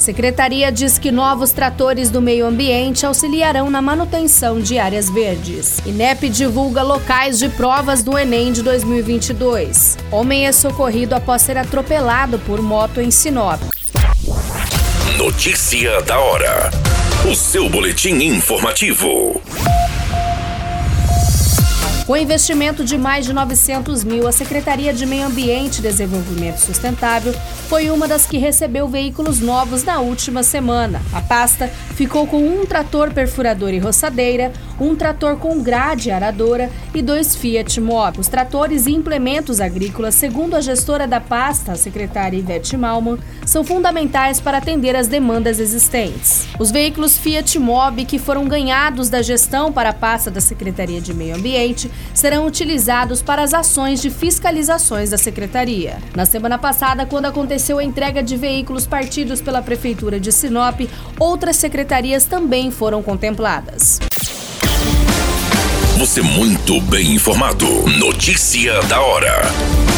Secretaria diz que novos tratores do meio ambiente auxiliarão na manutenção de áreas verdes. INEP divulga locais de provas do Enem de 2022. Homem é socorrido após ser atropelado por moto em Sinop. Notícia da hora. O seu boletim informativo. Com investimento de mais de 900 mil, a Secretaria de Meio Ambiente e Desenvolvimento Sustentável foi uma das que recebeu veículos novos na última semana. A pasta ficou com um trator perfurador e roçadeira, um trator com grade aradora e dois Fiat Mobi. Os tratores e implementos agrícolas, segundo a gestora da pasta, a secretária Ivete Malman, são fundamentais para atender as demandas existentes. Os veículos Fiat Mobi que foram ganhados da gestão para a pasta da Secretaria de Meio Ambiente serão utilizados para as ações de fiscalizações da Secretaria. Na semana passada, quando aconteceu a entrega de veículos partidos pela Prefeitura de Sinop, outras secretarias também foram contempladas. Você muito bem informado. Notícia da hora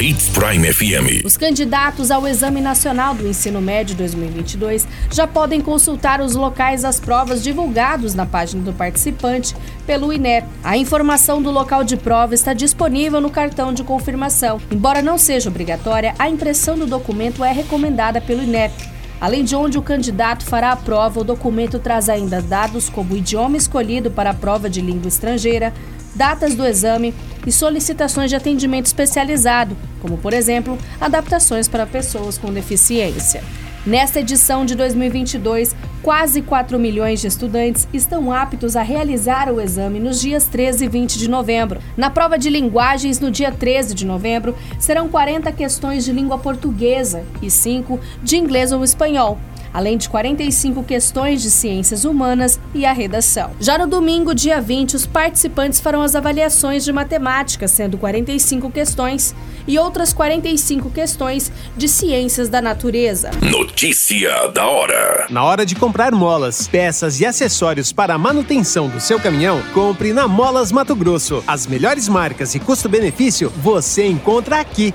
Hits Prime FM. Os candidatos ao Exame Nacional do Ensino Médio 2022 já podem consultar os locais das provas divulgados na página do participante pelo INEP. A informação do local de prova está disponível no cartão de confirmação. Embora não seja obrigatória, a impressão do documento é recomendada pelo INEP. Além de onde o candidato fará a prova, o documento traz ainda dados como o idioma escolhido para a prova de língua estrangeira, datas do exame e solicitações de atendimento especializado, como, por exemplo, adaptações para pessoas com deficiência. Nesta edição de 2022, quase 4 milhões de estudantes estão aptos a realizar o exame nos dias 13 e 20 de novembro. Na prova de linguagens, no dia 13 de novembro, serão 40 questões de língua portuguesa e 5 de inglês ou espanhol além de 45 questões de ciências humanas e a redação. Já no domingo, dia 20, os participantes farão as avaliações de matemática, sendo 45 questões, e outras 45 questões de ciências da natureza. Notícia da hora. Na hora de comprar molas, peças e acessórios para a manutenção do seu caminhão, compre na Molas Mato Grosso. As melhores marcas e custo-benefício você encontra aqui.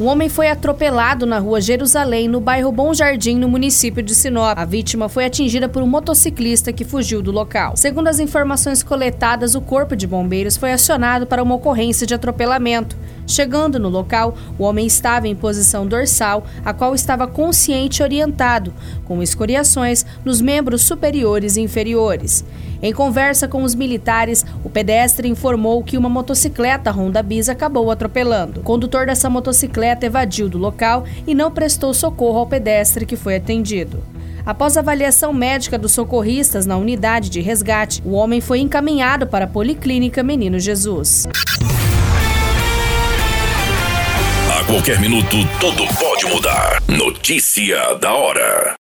Um homem foi atropelado na rua Jerusalém, no bairro Bom Jardim, no município de Sinop. A vítima foi atingida por um motociclista que fugiu do local. Segundo as informações coletadas, o corpo de bombeiros foi acionado para uma ocorrência de atropelamento. Chegando no local, o homem estava em posição dorsal, a qual estava consciente e orientado, com escoriações nos membros superiores e inferiores. Em conversa com os militares, o pedestre informou que uma motocicleta Honda Bis acabou atropelando. O condutor dessa motocicleta evadiu do local e não prestou socorro ao pedestre que foi atendido. Após avaliação médica dos socorristas na unidade de resgate, o homem foi encaminhado para a Policlínica Menino Jesus. A qualquer minuto, tudo pode mudar. Notícia da hora.